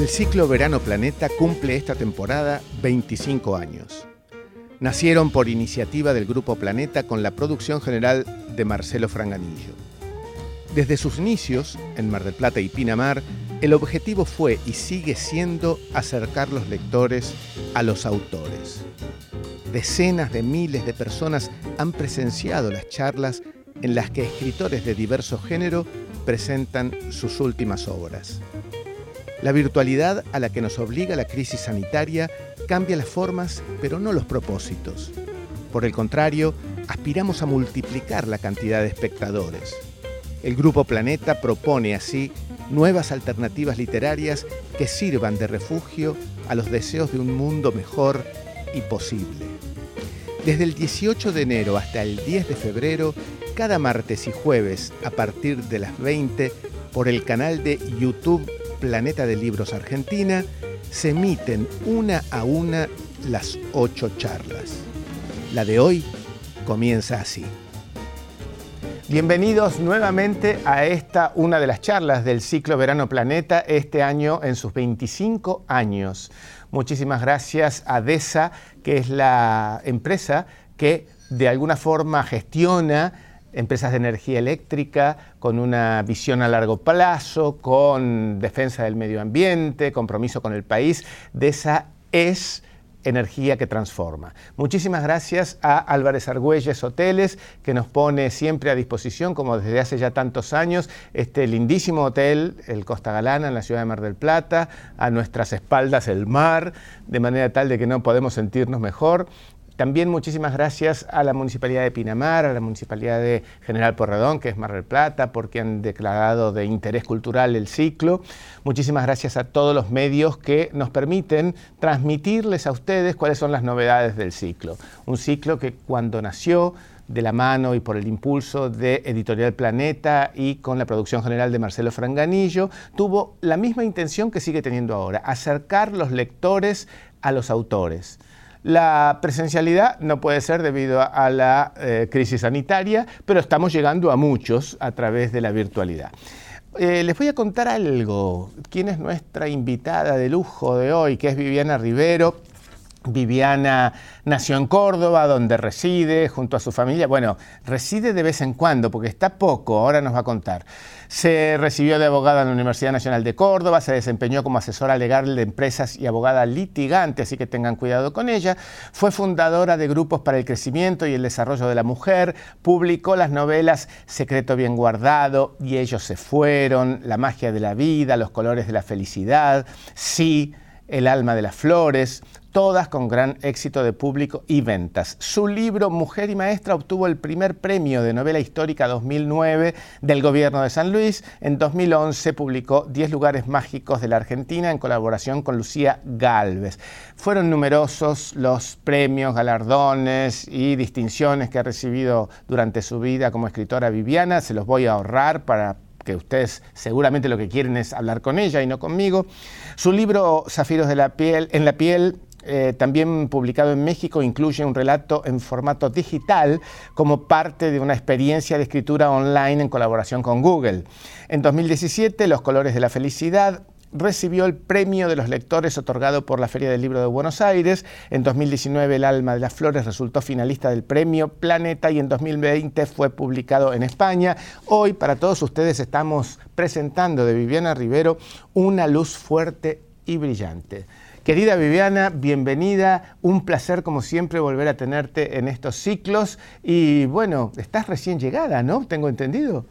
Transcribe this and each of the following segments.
El ciclo Verano Planeta cumple esta temporada 25 años. Nacieron por iniciativa del Grupo Planeta con la producción general de Marcelo Franganillo. Desde sus inicios, en Mar del Plata y Pinamar, el objetivo fue y sigue siendo acercar los lectores a los autores. Decenas de miles de personas han presenciado las charlas en las que escritores de diverso género presentan sus últimas obras. La virtualidad a la que nos obliga la crisis sanitaria cambia las formas, pero no los propósitos. Por el contrario, aspiramos a multiplicar la cantidad de espectadores. El Grupo Planeta propone así nuevas alternativas literarias que sirvan de refugio a los deseos de un mundo mejor y posible. Desde el 18 de enero hasta el 10 de febrero, cada martes y jueves a partir de las 20 por el canal de YouTube Planeta de Libros Argentina, se emiten una a una las ocho charlas. La de hoy comienza así. Bienvenidos nuevamente a esta, una de las charlas del ciclo Verano Planeta, este año en sus 25 años. Muchísimas gracias a DESA, que es la empresa que de alguna forma gestiona empresas de energía eléctrica con una visión a largo plazo, con defensa del medio ambiente, compromiso con el país. DESA es energía que transforma. Muchísimas gracias a Álvarez Argüelles Hoteles, que nos pone siempre a disposición, como desde hace ya tantos años, este lindísimo hotel, el Costa Galana, en la ciudad de Mar del Plata, a nuestras espaldas el mar, de manera tal de que no podemos sentirnos mejor. También muchísimas gracias a la Municipalidad de Pinamar, a la Municipalidad de General Porredón, que es Mar del Plata, porque han declarado de interés cultural el ciclo. Muchísimas gracias a todos los medios que nos permiten transmitirles a ustedes cuáles son las novedades del ciclo. Un ciclo que cuando nació de la mano y por el impulso de Editorial Planeta y con la producción general de Marcelo Franganillo, tuvo la misma intención que sigue teniendo ahora, acercar los lectores a los autores. La presencialidad no puede ser debido a la eh, crisis sanitaria, pero estamos llegando a muchos a través de la virtualidad. Eh, les voy a contar algo. ¿Quién es nuestra invitada de lujo de hoy? Que es Viviana Rivero. Viviana nació en Córdoba, donde reside junto a su familia. Bueno, reside de vez en cuando, porque está poco, ahora nos va a contar. Se recibió de abogada en la Universidad Nacional de Córdoba, se desempeñó como asesora legal de empresas y abogada litigante, así que tengan cuidado con ella. Fue fundadora de grupos para el crecimiento y el desarrollo de la mujer, publicó las novelas Secreto bien guardado y ellos se fueron, La magia de la vida, Los colores de la felicidad, Sí, El alma de las flores, todas con gran éxito de público y ventas. Su libro Mujer y Maestra obtuvo el primer premio de novela histórica 2009 del gobierno de San Luis. En 2011 publicó 10 lugares mágicos de la Argentina en colaboración con Lucía Galvez. Fueron numerosos los premios, galardones y distinciones que ha recibido durante su vida como escritora Viviana. Se los voy a ahorrar para que ustedes seguramente lo que quieren es hablar con ella y no conmigo. Su libro Zafiros de la piel, en la piel eh, también publicado en México, incluye un relato en formato digital como parte de una experiencia de escritura online en colaboración con Google. En 2017, Los Colores de la Felicidad recibió el premio de los lectores otorgado por la Feria del Libro de Buenos Aires. En 2019 El alma de las flores resultó finalista del premio Planeta y en 2020 fue publicado en España. Hoy para todos ustedes estamos presentando de Viviana Rivero Una luz fuerte y brillante. Querida Viviana, bienvenida. Un placer, como siempre, volver a tenerte en estos ciclos. Y bueno, estás recién llegada, ¿no? Tengo entendido.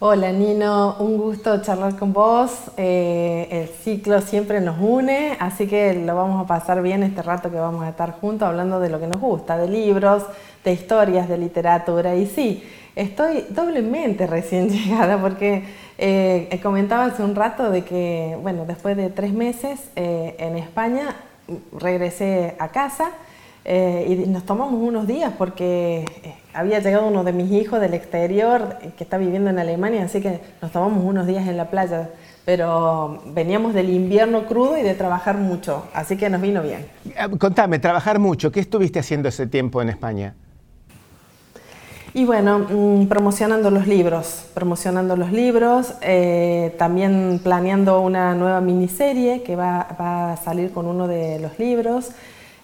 Hola Nino, un gusto charlar con vos. Eh, el ciclo siempre nos une, así que lo vamos a pasar bien este rato que vamos a estar juntos hablando de lo que nos gusta, de libros, de historias, de literatura. Y sí, estoy doblemente recién llegada porque eh, comentaba hace un rato de que, bueno, después de tres meses eh, en España regresé a casa eh, y nos tomamos unos días porque eh, había llegado uno de mis hijos del exterior que está viviendo en Alemania, así que nos tomamos unos días en la playa. Pero veníamos del invierno crudo y de trabajar mucho, así que nos vino bien. Contame, trabajar mucho, ¿qué estuviste haciendo ese tiempo en España? Y bueno, mm, promocionando los libros, promocionando los libros, eh, también planeando una nueva miniserie que va, a salir con uno de los libros,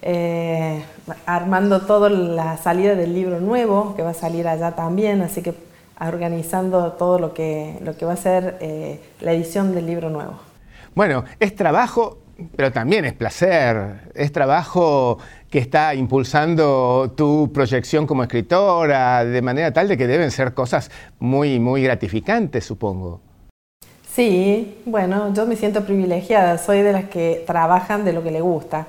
eh, armando toda la salida del libro nuevo que va a salir allá también, así que organizando todo lo que, lo que va a ser eh, la edición del libro nuevo. Bueno, es trabajo, pero también es placer, es trabajo que está impulsando tu proyección como escritora, de manera tal de que deben ser cosas muy, muy gratificantes, supongo. Sí, bueno, yo me siento privilegiada, soy de las que trabajan de lo que le gusta,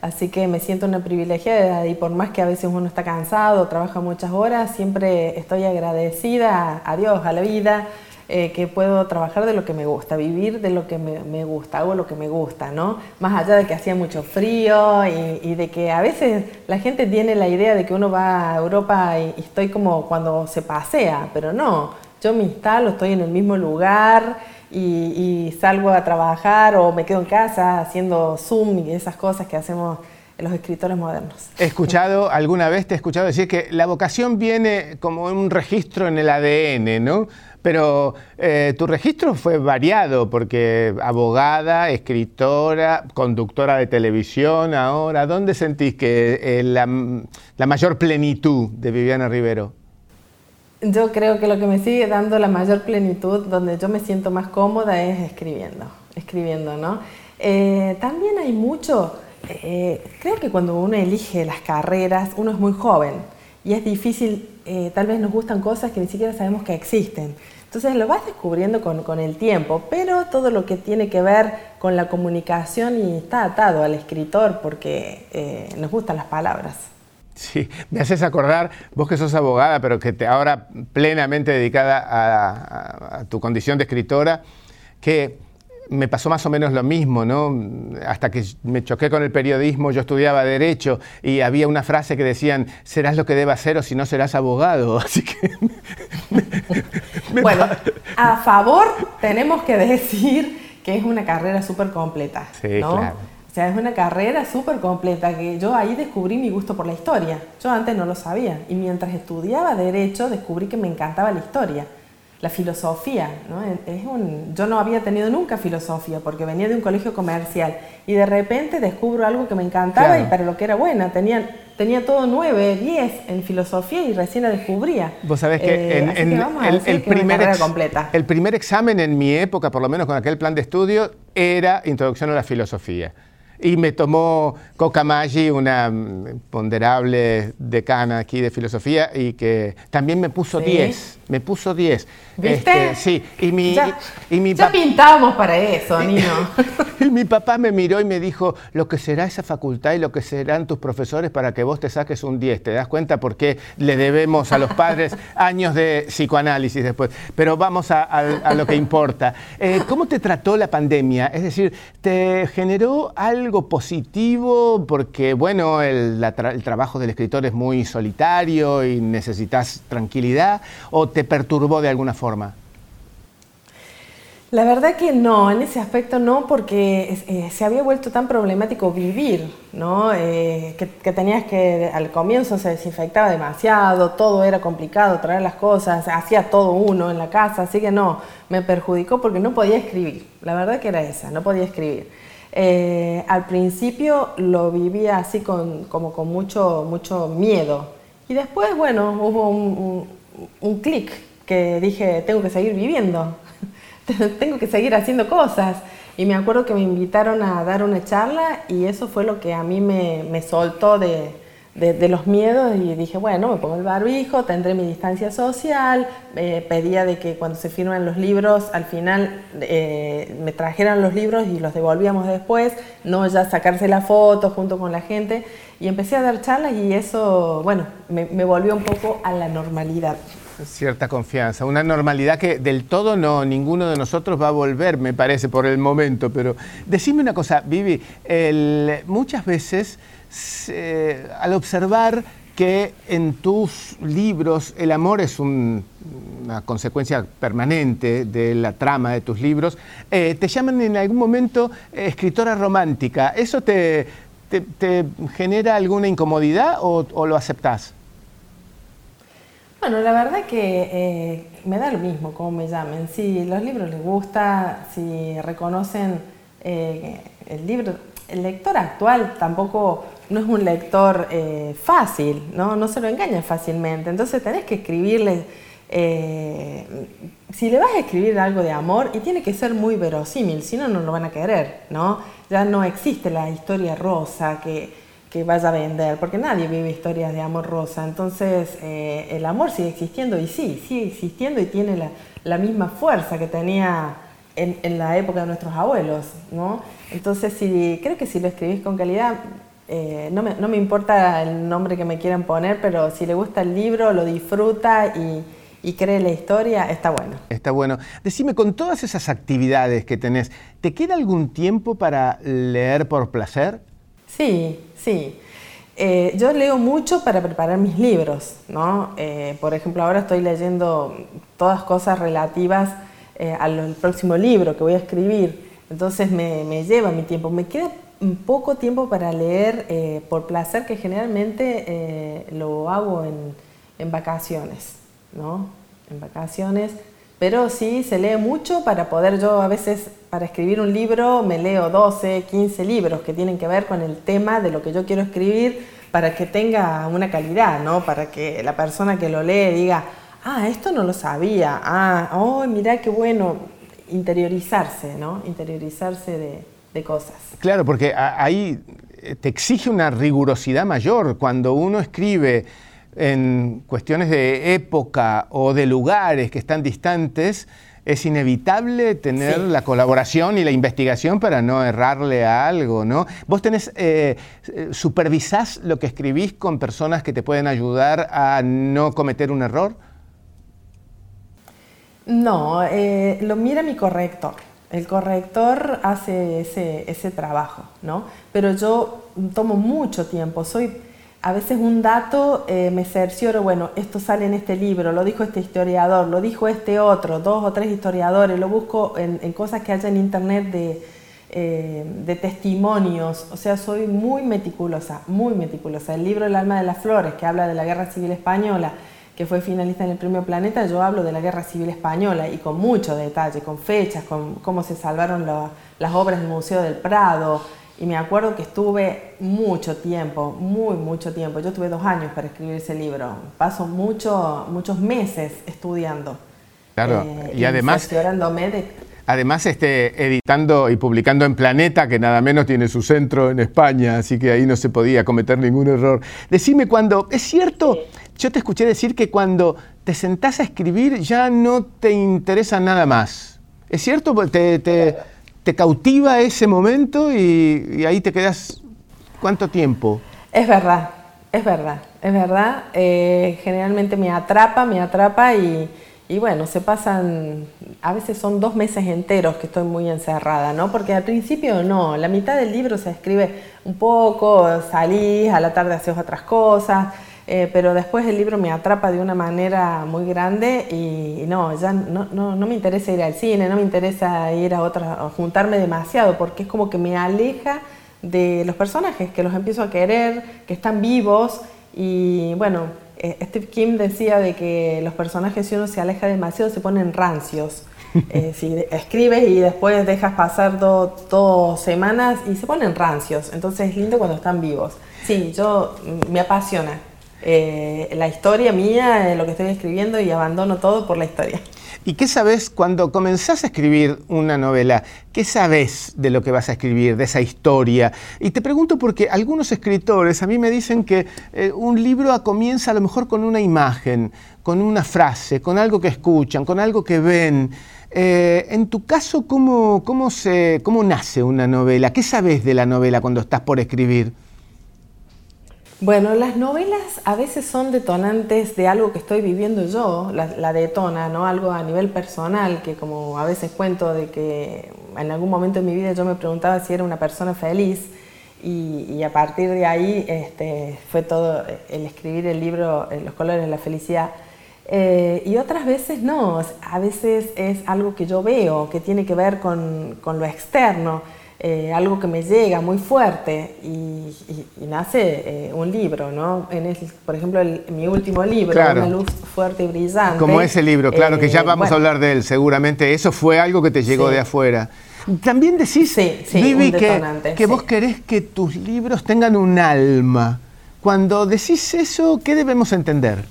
así que me siento una privilegiada y por más que a veces uno está cansado, trabaja muchas horas, siempre estoy agradecida a Dios, a la vida, eh, que puedo trabajar de lo que me gusta, vivir de lo que me, gusta, hago lo que me gusta, ¿no? Más allá de que hacía mucho frío y, de que a veces la gente tiene la idea de que uno va a Europa y, estoy como cuando se pasea, pero no, yo me instalo, estoy en el mismo lugar y, y salgo a trabajar o me quedo en casa haciendo Zoom y esas cosas que hacemos los escritores modernos. He escuchado, alguna vez te he escuchado decir que la vocación viene como un registro en el ADN, ¿no? Pero eh, tu registro fue variado porque abogada, escritora, conductora de televisión ahora, ¿dónde sentís que eh, la, mayor plenitud de Viviana Rivero? Yo creo que lo que me sigue dando la mayor plenitud, donde yo me siento más cómoda, es escribiendo, escribiendo, ¿no? Eh, también hay mucho, creo que cuando uno elige las carreras, uno es muy joven y es difícil, tal vez nos gustan cosas que ni siquiera sabemos que existen. Entonces lo vas descubriendo con, el tiempo, pero todo lo que tiene que ver con la comunicación y está atado al escritor porque eh, nos gustan las palabras. Sí, me haces acordar, vos que sos abogada, pero que te ahora plenamente dedicada a tu condición de escritora, que me pasó más o menos lo mismo, ¿no? Hasta que me choqué con el periodismo, yo estudiaba Derecho y había una frase que decían, serás lo que debas ser o si no serás abogado. Así que. bueno, a favor tenemos que decir que es una carrera súper completa. Sí, claro. O sea, es una carrera súper completa que yo ahí descubrí mi gusto por la historia. Yo antes no lo sabía y mientras estudiaba Derecho descubrí que me encantaba la historia la filosofía. ¿no? Es un, yo no había tenido nunca filosofía porque venía de un colegio comercial y de repente descubro algo que me encantaba y para lo que era buena. Tenía, tenía todo 9, 10 en filosofía y recién la descubría. Vos sabés que, eh, en, el, primer completa. el primer examen en mi época, por lo menos con aquel plan de estudio, era Introducción a la Filosofía. Y me tomó Coca Maggi, una ponderable decana aquí de filosofía, y que también me puso 10. Me puso 10. ¿Viste? Este, sí. Y mi, ya, y, mi ya pintábamos para eso, Nino. y mi papá me miró y me dijo, lo que será esa facultad y lo que serán tus profesores para que vos te saques un 10. ¿Te das cuenta por qué le debemos a los padres años de psicoanálisis después? Pero vamos a, lo que importa. Eh, ¿Cómo te trató la pandemia? Es decir, ¿te generó algo positivo porque, bueno, el, trabajo del escritor es muy solitario y necesitas tranquilidad o te perturbó de alguna forma? La verdad que no, en ese aspecto no, porque eh, se había vuelto tan problemático vivir, ¿no? Eh, que, tenías que, al comienzo se desinfectaba demasiado, todo era complicado, traer las cosas, hacía todo uno en la casa, así que no, me perjudicó porque no podía escribir, la verdad que era esa, no podía escribir. Eh, al principio lo vivía así con, como con mucho, mucho miedo. Y después, bueno, hubo un, un, clic que dije, tengo que seguir viviendo, tengo que seguir haciendo cosas. Y me acuerdo que me invitaron a dar una charla y eso fue lo que a mí me, me soltó de, de, los miedos y dije, bueno, me pongo el barbijo, tendré mi distancia social, pedía de que cuando se firman los libros, al final eh, me trajeran los libros y los devolvíamos después, no ya sacarse la foto junto con la gente, y empecé a dar charlas y eso, bueno, me, volvió un poco a la normalidad. Cierta confianza, una normalidad que del todo no, ninguno de nosotros va a volver, me parece, por el momento, pero decime una cosa, Vivi, muchas veces al observar que en tus libros el amor es una consecuencia permanente de la trama de tus libros, eh, te llaman en algún momento eh, escritora romántica. ¿Eso te, genera alguna incomodidad o, lo aceptás? Bueno, la verdad que eh, me da lo mismo cómo me llamen. Si los libros les gusta, si reconocen eh, el libro, el lector actual tampoco no es un lector eh, fácil, ¿no? no se lo engaña fácilmente. Entonces tenés que escribirle, si le vas a escribir algo de amor, y tiene que ser muy verosímil, si no, no lo van a querer, ¿no? Ya no existe la historia rosa que que vaya a vender, porque nadie vive historias de amor rosa. Entonces, eh, el amor sigue existiendo y sí, sigue existiendo y tiene la, misma fuerza que tenía en, la época de nuestros abuelos, ¿no? Entonces, si, creo que si lo escribís con calidad, eh, no, me, no, me, importa el nombre que me quieran poner, pero si le gusta el libro, lo disfruta y, y cree la historia, está bueno. Está bueno. Decime, con todas esas actividades que tenés, ¿te queda algún tiempo para leer por placer? Sí, sí. Eh, yo leo mucho para preparar mis libros, ¿no? Eh, por ejemplo, ahora estoy leyendo todas cosas relativas al próximo libro que voy a escribir, entonces me, lleva mi tiempo. Me queda poco tiempo para leer por placer, que generalmente lo hago en, en vacaciones, ¿no? En vacaciones pero sí se lee mucho para poder, yo a veces para escribir un libro me leo 12, 15 libros que tienen que ver con el tema de lo que yo quiero escribir para que tenga una calidad, ¿no? Para que la persona que lo lee diga, ah, esto no lo sabía, ah, oh, mira qué bueno, interiorizarse, ¿no? Interiorizarse de, de cosas. Claro, porque ahí te exige una rigurosidad mayor cuando uno escribe en cuestiones de época o de lugares que están distantes, es inevitable tener la colaboración y la investigación para no errarle a algo, ¿no? ¿Vos tenés, eh, supervisás lo que escribís con personas que te pueden ayudar a no cometer un error? No, eh, lo mira mi corrector. El corrector hace ese, ese trabajo, ¿no? Pero yo tomo mucho tiempo, soy a veces un dato eh, me cercioro, bueno, esto sale en este libro, lo dijo este historiador, lo dijo este otro, dos o tres historiadores, lo busco en, cosas que haya en internet de, eh, de, testimonios, o sea, soy muy meticulosa, muy meticulosa. El libro El alma de las flores, que habla de la guerra civil española, que fue finalista en el Premio Planeta, yo hablo de la guerra civil española y con mucho detalle, con fechas, con cómo se salvaron las obras del Museo del Prado, y me acuerdo que estuve mucho tiempo, muy mucho tiempo. Yo tuve dos años para escribir ese libro. Paso mucho, muchos meses estudiando. Claro, eh, y, además... De... Además, este, editando y publicando en Planeta, que nada menos tiene su centro en España, así que ahí no se podía cometer ningún error. Decime cuando, ¿es cierto? Yo te escuché decir que cuando te sentás a escribir ya no te interesa nada más. ¿Es cierto? ¿Te, te, te cautiva ese momento y, ahí te quedas cuánto tiempo. Es verdad, es verdad, es verdad. Eh, generalmente me atrapa, me atrapa y, bueno, se pasan, a veces son dos meses enteros que estoy muy encerrada, ¿no? Porque al principio no, la mitad del libro se escribe un poco, salís, a la tarde haces otras cosas. Eh, pero después el libro me atrapa de una manera muy grande y, no, ya no, no, no, me interesa ir al cine, no me interesa ir a otras, juntarme demasiado, porque es como que me aleja de los personajes, que los empiezo a querer, que están vivos y bueno, eh, Steve Kim decía de que los personajes si uno se aleja demasiado se ponen rancios. Eh, si escribes y después dejas pasar dos semanas y se ponen rancios, entonces es lindo cuando están vivos. Sí, yo mm, me apasiona eh, la historia mía, lo que estoy escribiendo y abandono todo por la historia. ¿Y qué sabes cuando comenzás a escribir una novela? ¿Qué sabes de lo que vas a escribir, de esa historia? Y te pregunto porque algunos escritores a mí me dicen que eh, un libro comienza a lo mejor con una imagen, con una frase, con algo que escuchan, con algo que ven. Eh, en tu caso, ¿cómo, cómo, se, ¿cómo nace una novela? ¿Qué sabes de la novela cuando estás por escribir? Bueno, las novelas a veces son detonantes de algo que estoy viviendo yo, la, detona, ¿no? Algo a nivel personal, que como a veces cuento de que en algún momento de mi vida yo me preguntaba si era una persona feliz y, a partir de ahí este, fue todo el escribir el libro Los colores de la felicidad. Eh, y otras veces no, a veces es algo que yo veo, que tiene que ver con lo externo. Eh, algo que me llega muy fuerte y, nace eh, un libro, ¿no? En por ejemplo, mi último libro, Una luz fuerte y brillante. Como ese libro, claro, que ya eh, vamos a hablar de él seguramente. Eso fue algo que te llegó de afuera. También decís, sí, Vivi, que, que vos querés que tus libros tengan un alma. Cuando decís eso, ¿qué debemos entender?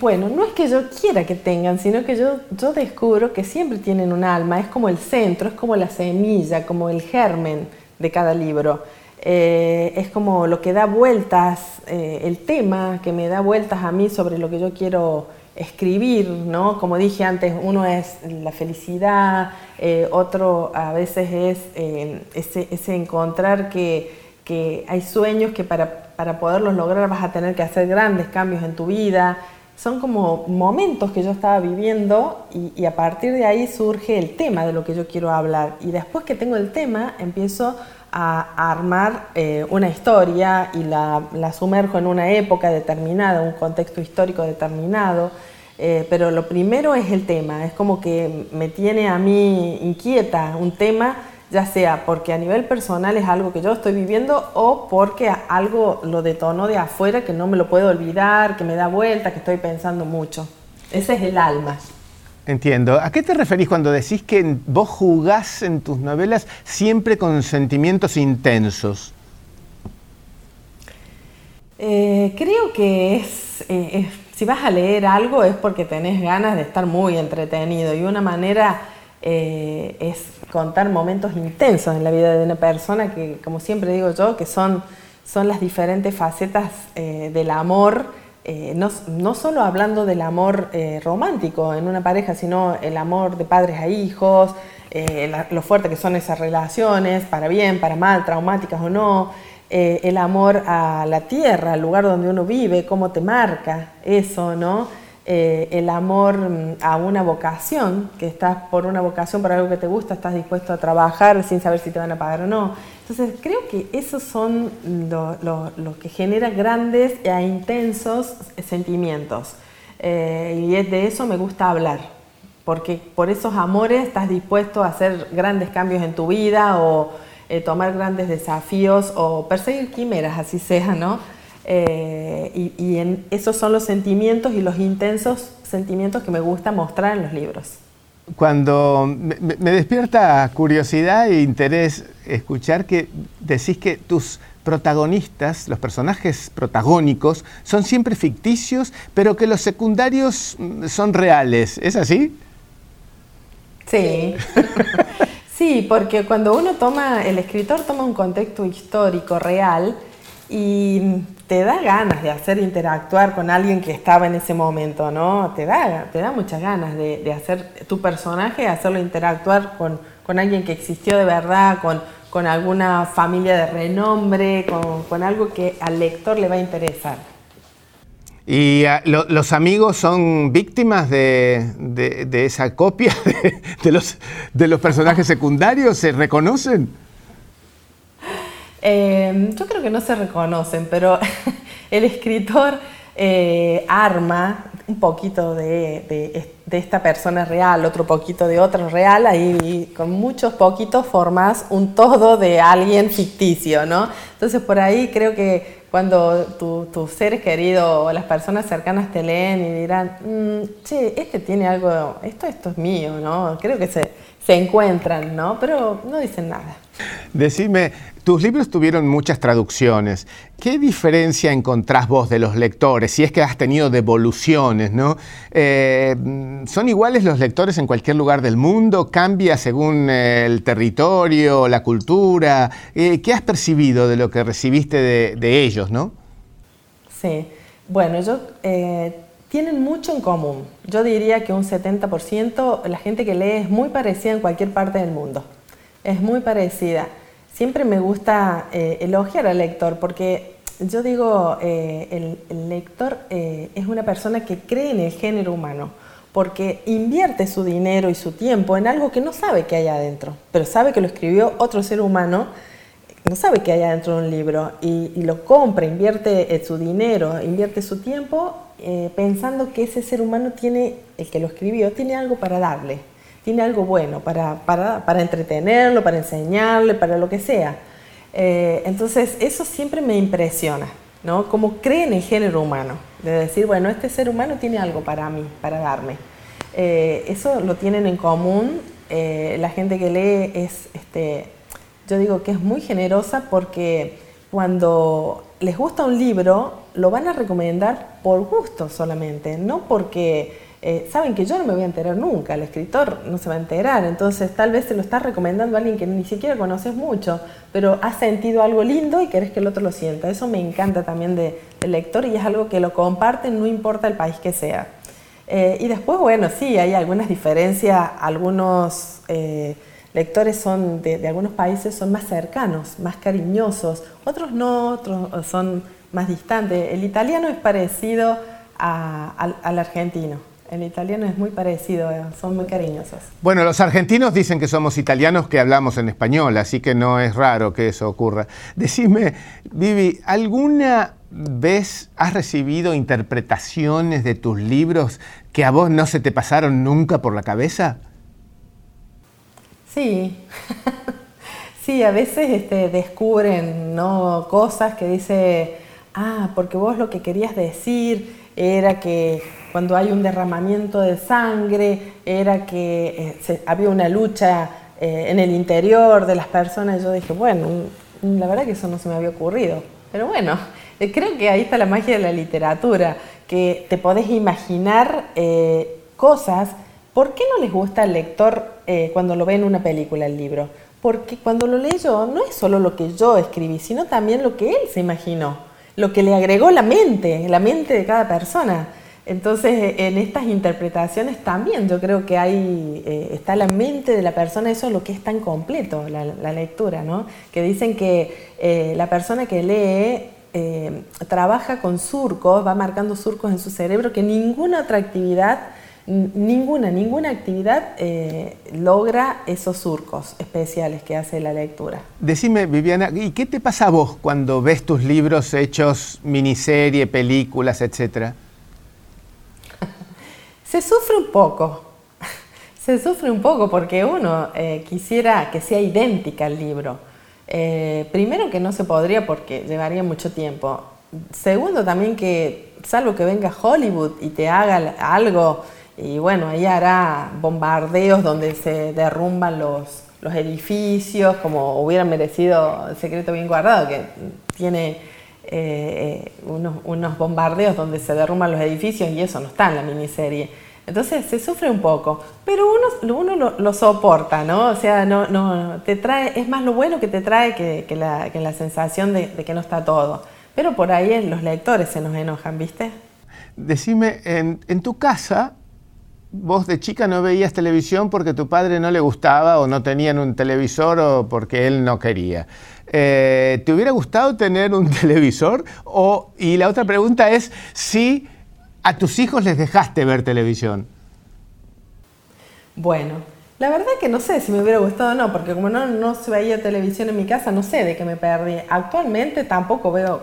Bueno, no es que yo quiera que tengan, sino que yo, descubro que siempre tienen un alma, es como el centro, es como la semilla, como el germen de cada libro. Eh, es como lo que da vueltas, eh, el tema que me da vueltas a mí sobre lo que yo quiero escribir, ¿no? Como dije antes, uno es la felicidad, eh, otro a veces es ese, encontrar que, que, hay sueños que para, para poderlos lograr vas a tener que hacer grandes cambios en tu vida, son como momentos que yo estaba viviendo y, a partir de ahí surge el tema de lo que yo quiero hablar. Y después que tengo el tema, empiezo a, armar eh, una historia y la, sumerjo en una época determinada, un contexto histórico determinado. Eh, pero lo primero es el tema, es como que me tiene a mí inquieta un tema ya sea porque a nivel personal es algo que yo estoy viviendo o porque algo lo detonó de afuera que no me lo puedo olvidar, que me da vuelta, que estoy pensando mucho. Ese es el alma. Entiendo. ¿A qué te referís cuando decís que vos jugás en tus novelas siempre con sentimientos intensos? Eh, creo que es, eh, es, si vas a leer algo es porque tenés ganas de estar muy entretenido y una manera eh, es contar momentos intensos en la vida de una persona que, como siempre digo yo, que son, son las diferentes facetas eh, del amor, eh, no, no, solo hablando del amor romántico en una pareja, sino el amor de padres a hijos, lo fuerte que son esas relaciones, para bien, para mal, traumáticas o no, el amor a la tierra, al lugar donde uno vive, cómo te marca eso, ¿no? Eh, el amor mm, a una vocación, que estás por una vocación, por algo que te gusta, estás dispuesto a trabajar sin saber si te van a pagar o no. Entonces creo que esos son los que generan grandes e intensos sentimientos. Eh, y de eso me gusta hablar, porque por esos amores estás dispuesto a hacer grandes cambios en tu vida o eh, tomar grandes desafíos o perseguir quimeras, así sea, ¿no? Eh, y, en, esos son los sentimientos y los intensos sentimientos que me gusta mostrar en los libros. Cuando me, despierta curiosidad e interés escuchar que decís que tus protagonistas, los personajes protagónicos, son siempre ficticios, pero que los secundarios mm, son reales. ¿Es así? Sí. sí, porque cuando uno toma, el escritor toma un contexto histórico real y te da ganas de hacer interactuar con alguien que estaba en ese momento, ¿no? Te da, te da muchas ganas de, hacer tu personaje, hacerlo interactuar con, alguien que existió de verdad, con, con alguna familia de renombre, con, algo que al lector le va a interesar. ¿Y ah, los amigos son víctimas de, esa copia de, los, de los personajes secundarios? ¿Se reconocen? Em, yo creo que no se reconocen, pero el escritor eh, arma un poquito de, esta persona real, otro poquito de otra real, ahí con muchos poquitos formas un todo de alguien ficticio, ¿no? Entonces por ahí creo que cuando tus seres queridos o las personas cercanas te leen y dirán, mm, che, este tiene algo, esto, esto es mío, ¿no? Creo que se, se encuentran, ¿no? Pero no dicen nada. Decime, tus libros tuvieron muchas traducciones. ¿Qué diferencia encontrás vos de los lectores? Si es que has tenido devoluciones, ¿no? Eh, ¿Son iguales los lectores en cualquier lugar del mundo? ¿Cambia según el territorio, la cultura? Eh, ¿Qué has percibido de lo que recibiste de, ellos, no? Sí, bueno, yo... Eh, tienen mucho en común. Yo diría que un 70% la gente que lee es muy parecida en cualquier parte del mundo. Es muy parecida. Siempre me gusta eh, elogiar al lector porque yo digo, eh, el, lector eh, es una persona que cree en el género humano porque invierte su dinero y su tiempo en algo que no sabe que hay adentro, pero sabe que lo escribió otro ser humano, no sabe que hay adentro de un libro y, y lo compra, invierte su dinero, invierte su tiempo pensando que ese ser humano tiene, el que lo escribió, tiene algo para darle tiene algo bueno para, para, entretenerlo, para enseñarle, para lo que sea. Eh, entonces, eso siempre me impresiona, ¿no? Como cree en el género humano, de decir, bueno, este ser humano tiene algo para mí, para darme. Eh, eso lo tienen en común. Eh, la gente que lee es, este, yo digo que es muy generosa porque cuando les gusta un libro, lo van a recomendar por gusto solamente, no porque eh, saben que yo no me voy a enterar nunca, el escritor no se va a enterar, entonces tal vez se lo está recomendando a alguien que ni siquiera conoces mucho, pero has sentido algo lindo y querés que el otro lo sienta. Eso me encanta también del lector y es algo que lo comparten, no importa el país que sea. Eh, y después, bueno, sí, hay algunas diferencias, algunos... Eh, lectores son de, algunos países son más cercanos, más cariñosos, otros no, otros son más distantes. El italiano es parecido al, argentino. El italiano es muy parecido, eh, son muy cariñosos. Bueno, los argentinos dicen que somos italianos que hablamos en español, así que no es raro que eso ocurra. Decime, Vivi, ¿alguna vez has recibido interpretaciones de tus libros que a vos no se te pasaron nunca por la cabeza? Sí, sí, a veces este, descubren ¿no? cosas que dice, ah, porque vos lo que querías decir era que cuando hay un derramamiento de sangre, era que eh, había una lucha eh, en el interior de las personas. Yo dije, bueno, la verdad que eso no se me había ocurrido. Pero bueno, eh, creo que ahí está la magia de la literatura, que te podés imaginar cosas ¿Por qué no les gusta al lector eh, cuando lo ve en una película el libro? Porque cuando lo leo yo no es solo lo que yo escribí, sino también lo que él se imaginó, lo que le agregó la mente, la mente de cada persona. Entonces, en estas interpretaciones también yo creo que hay, eh, está la mente de la persona, eso es lo que es tan completo, la, lectura, ¿no? Que dicen que eh, la persona que lee trabaja con surcos, va marcando surcos en su cerebro que ninguna otra actividad ninguna, ninguna actividad eh, logra esos surcos especiales que hace la lectura. Decime, Viviana, ¿y qué te pasa a vos cuando ves tus libros hechos miniserie, películas, etcétera? Se sufre un poco, se sufre un poco porque uno eh, quisiera que sea idéntica al libro. Eh, primero que no se podría porque llevaría mucho tiempo. Segundo también que, salvo que venga Hollywood y te haga algo y bueno, ahí hará bombardeos donde se derrumban los, los edificios, como hubieran merecido el secreto bien guardado, que tiene eh, unos, unos, bombardeos donde se derrumban los edificios y eso no está en la miniserie. Entonces se sufre un poco, pero uno, uno lo, soporta, ¿no? O sea, no, no, te trae, es más lo bueno que te trae que, que, la, que la, sensación de, de, que no está todo. Pero por ahí los lectores se nos enojan, ¿viste? Decime, en, en tu casa vos de chica no veías televisión porque tu padre no le gustaba o no tenían un televisor o porque él no quería. Eh, ¿Te hubiera gustado tener un televisor? O, y la otra pregunta es si a tus hijos les dejaste ver televisión. Bueno, la verdad que no sé si me hubiera gustado o no, porque como no, no se veía televisión en mi casa, no sé de qué me perdí. Actualmente tampoco veo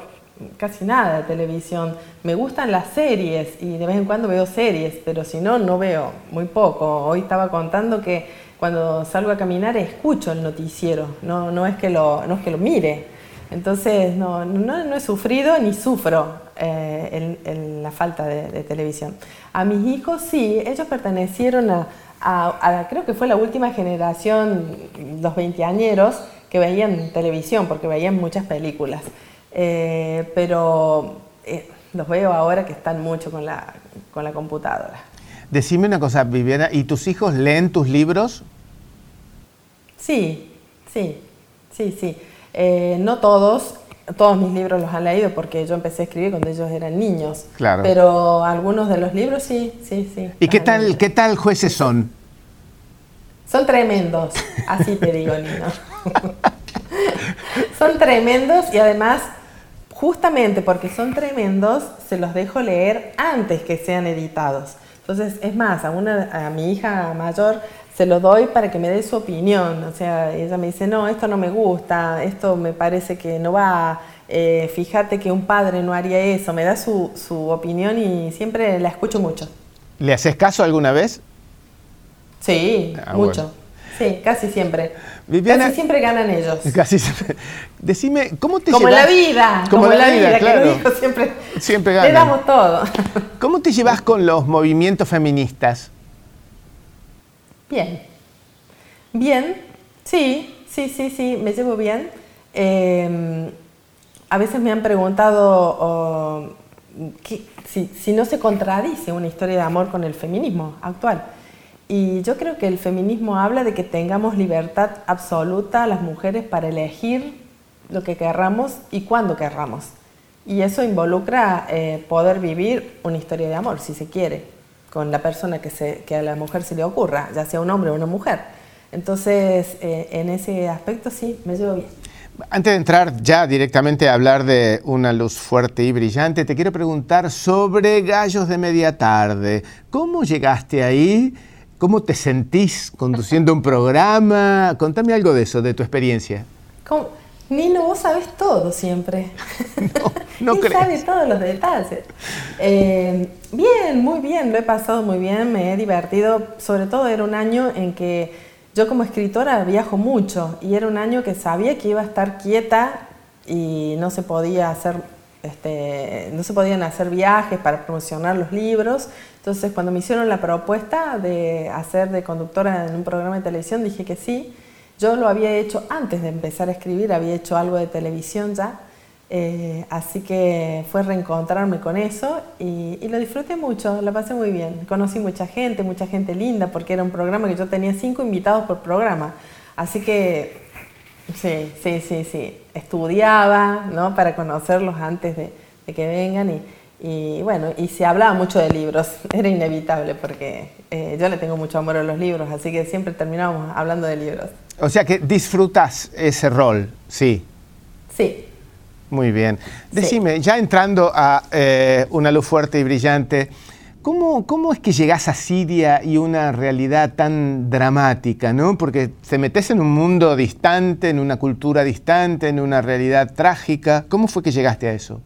casi nada de televisión. Me gustan las series y de vez en cuando veo series, pero si no, no veo, muy poco. Hoy estaba contando que cuando salgo a caminar escucho el noticiero, no, no, es, que lo, no es que lo mire. Entonces no, no, he sufrido ni sufro eh, la falta de, televisión. A mis hijos sí, ellos pertenecieron a, a, creo que fue la última generación, los veinteañeros, que veían televisión, porque veían muchas películas. Eh, pero eh, los veo ahora que están mucho con la, con la computadora. Decime una cosa, Viviana, ¿y tus hijos leen tus libros? Sí, sí, sí, sí. Eh, no todos, todos mis libros los han leído porque yo empecé a escribir cuando ellos eran niños. Claro. Pero algunos de los libros sí, sí, sí. ¿Y qué tal, qué tal jueces son? Son tremendos, así te digo, Nino. son tremendos y además justamente porque son tremendos, se los dejo leer antes que sean editados. Entonces, es más, a, una, a mi hija mayor se lo doy para que me dé su opinión. O sea, ella me dice, no, esto no me gusta, esto me parece que no va, eh, fíjate que un padre no haría eso, me da su, su opinión y siempre la escucho mucho. ¿Le haces caso alguna vez? Sí, ah, mucho. Sí, casi siempre. Casi siempre ganan ellos. Casi siempre. Decime, ¿cómo te como llevas? Como la vida, como, la, vida, claro. Que siempre, siempre ganan. Le damos todo. ¿Cómo te llevas con los movimientos feministas? Bien. Bien, sí, sí, sí, sí, me llevo bien. Em, a veces me han preguntado si, si no se contradice una historia de amor con el feminismo actual. Y yo creo que el feminismo habla de que tengamos libertad absoluta las mujeres para elegir lo que querramos y cuándo querramos. Y eso involucra eh, poder vivir una historia de amor, si se quiere, con la persona que, se, que a la mujer se le ocurra, ya sea un hombre o una mujer. Entonces, eh, en ese aspecto sí, me llevo bien. Antes de entrar ya directamente a hablar de una luz fuerte y brillante, te quiero preguntar sobre Gallos de Media Tarde. ¿Cómo llegaste ahí? ¿Cómo te sentís conduciendo un programa? Contame algo de eso, de tu experiencia. Nino, vos sabes todo siempre. No, no creo. sabes todos los detalles. Eh, bien, muy bien, lo he pasado muy bien, me he divertido. Sobre todo era un año en que yo como escritora viajo mucho y era un año que sabía que iba a estar quieta y no se podía hacer este, no se podían hacer viajes para promocionar los libros. Entonces, cuando me hicieron la propuesta de hacer de conductora en un programa de televisión, dije que sí. Yo lo había hecho antes de empezar a escribir, había hecho algo de televisión ya. Eh, así que fue reencontrarme con eso y, y, lo disfruté mucho, la pasé muy bien. Conocí mucha gente, mucha gente linda, porque era un programa que yo tenía cinco invitados por programa. Así que Sí, sí, sí, sí. Estudiaba, ¿no? Para conocerlos antes de, que vengan y, bueno, y se hablaba mucho de libros, era inevitable porque eh, yo le tengo mucho amor a los libros, así que siempre terminábamos hablando de libros. O sea que disfrutas ese rol, sí. Sí. Muy bien. Decime, ya entrando a eh, una luz fuerte y brillante, ¿Cómo, es que llegás a Siria y una realidad tan dramática? ¿no? Porque te metes en un mundo distante, en una cultura distante, en una realidad trágica. ¿Cómo fue que llegaste a eso?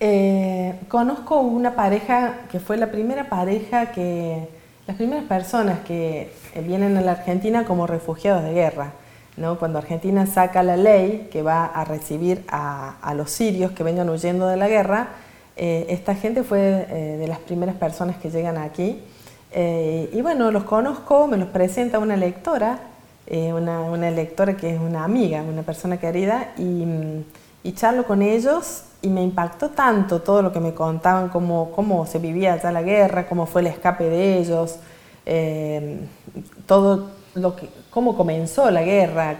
Eh, conozco una pareja que fue la primera pareja que, las primeras personas que vienen a la Argentina como refugiados de guerra. ¿no? Cuando Argentina saca la ley que va a recibir a, a los sirios que vengan huyendo de la guerra, eh, esta gente fue eh, de las primeras personas que llegan aquí. Eh, y bueno, los conozco, me los presenta una lectora, una, lectora que es una amiga, una persona querida, y, charlo con ellos y me impactó tanto todo lo que me contaban, cómo, cómo se vivía ya la guerra, cómo fue el escape de ellos, todo lo que, cómo comenzó la guerra,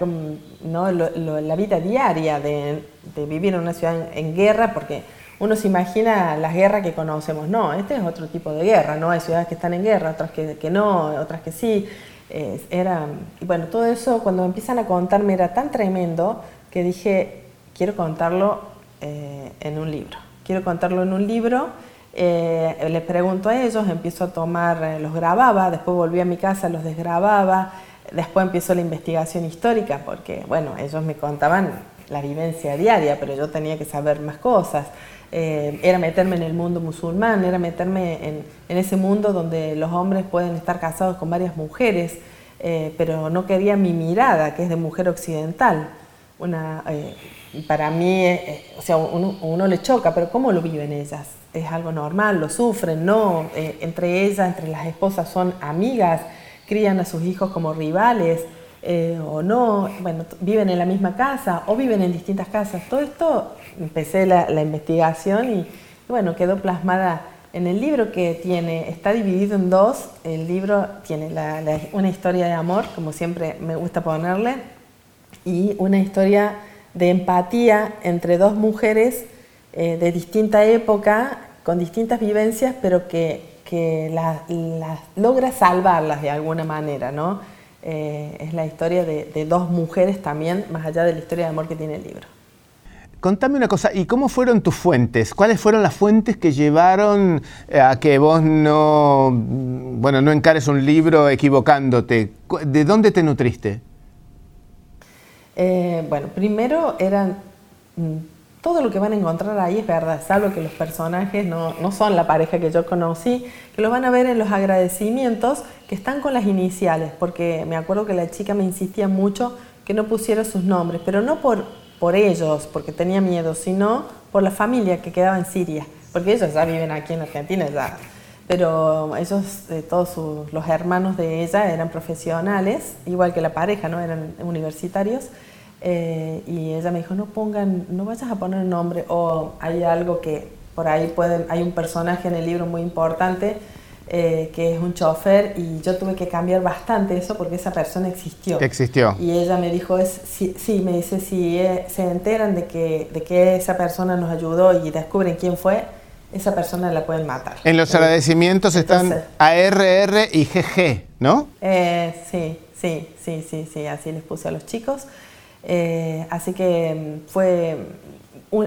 ¿no? la vida diaria de, de, vivir en una ciudad en guerra, porque uno se imagina las guerras que conocemos. No, este es otro tipo de guerra, ¿no? Hay ciudades que están en guerra, otras que, no, otras que sí. era, y bueno, todo eso cuando empiezan a contarme era tan tremendo que dije, quiero contarlo eh, en un libro. Quiero contarlo en un libro. Eh, les pregunto a ellos, empiezo a tomar, eh, los grababa, después volví a mi casa, los desgrababa, después empiezo la investigación histórica, porque bueno, ellos me contaban la vivencia diaria, pero yo tenía que saber más cosas. Eh, era meterme en el mundo musulmán, era meterme en, ese mundo donde los hombres pueden estar casados con varias mujeres, eh, pero no quería mi mirada, que es de mujer occidental. Una, eh, para mí, o sea, uno, uno, le choca, pero ¿cómo lo viven ellas? ¿Es algo normal? ¿Lo sufren? No. entre ellas, entre las esposas son amigas, crían a sus hijos como rivales. O no, bueno, viven en la misma casa o viven en distintas casas. Todo esto empecé la, investigación y, bueno, quedó plasmada en el libro que tiene, está dividido en dos, el libro tiene una historia de amor, como siempre me gusta ponerle, y una historia de empatía entre dos mujeres eh, de distinta época, con distintas vivencias, pero que, las logra salvarlas de alguna manera, ¿no? Eh, es la historia de dos mujeres también, más allá de la historia de amor que tiene el libro. Contame una cosa, ¿y cómo fueron tus fuentes? ¿Cuáles fueron las fuentes que llevaron eh, a que vos no, bueno, no encares un libro equivocándote? ¿De dónde te nutriste? Eh, bueno, primero eran mm, todo lo que van a encontrar ahí es verdad, salvo que los personajes no, no, son la pareja que yo conocí, que lo van a ver en los agradecimientos que están con las iniciales, porque me acuerdo que la chica me insistía mucho que no pusiera sus nombres, pero no por, por ellos, porque tenía miedo, sino por la familia que quedaba en Siria, porque ellos ya viven aquí en Argentina, ya pero ellos, eh, todos los hermanos de ella eran profesionales, igual que la pareja, ¿no? Eran universitarios. Eh, y ella me dijo, no pongan, no vayas a poner nombre, o hay algo que por ahí pueden, hay un personaje en el libro muy importante eh, que es un chofer y yo tuve que cambiar bastante eso porque esa persona existió. Existió. Y ella me dijo, es, sí, me dice, si se enteran de que, de que esa persona nos ayudó y descubren quién fue, esa persona la pueden matar. En los agradecimientos están ARR y GG, ¿no? Eh, sí, sí, sí, sí, sí, así les puse a los chicos. Eh, así que mm, fue,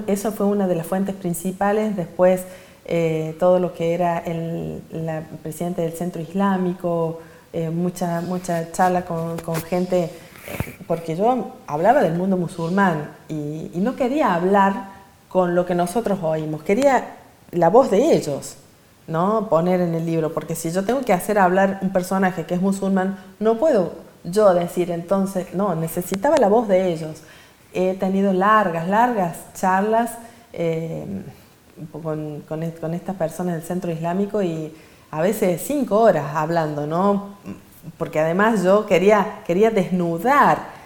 eso fue una de las fuentes principales. Después eh, todo lo que era el la presidente del Centro Islámico, mucha, mucha charla con, gente, porque yo hablaba del mundo musulmán y, y no quería hablar con lo que nosotros oímos, quería la voz de ellos, ¿no? Poner en el libro, porque si yo tengo que hacer hablar un personaje que es musulmán, no puedo yo decir entonces, no, necesitaba la voz de ellos. He tenido largas, largas charlas eh, con, con, estas personas del centro islámico y a veces cinco horas hablando, ¿no? Porque además yo quería, quería desnudar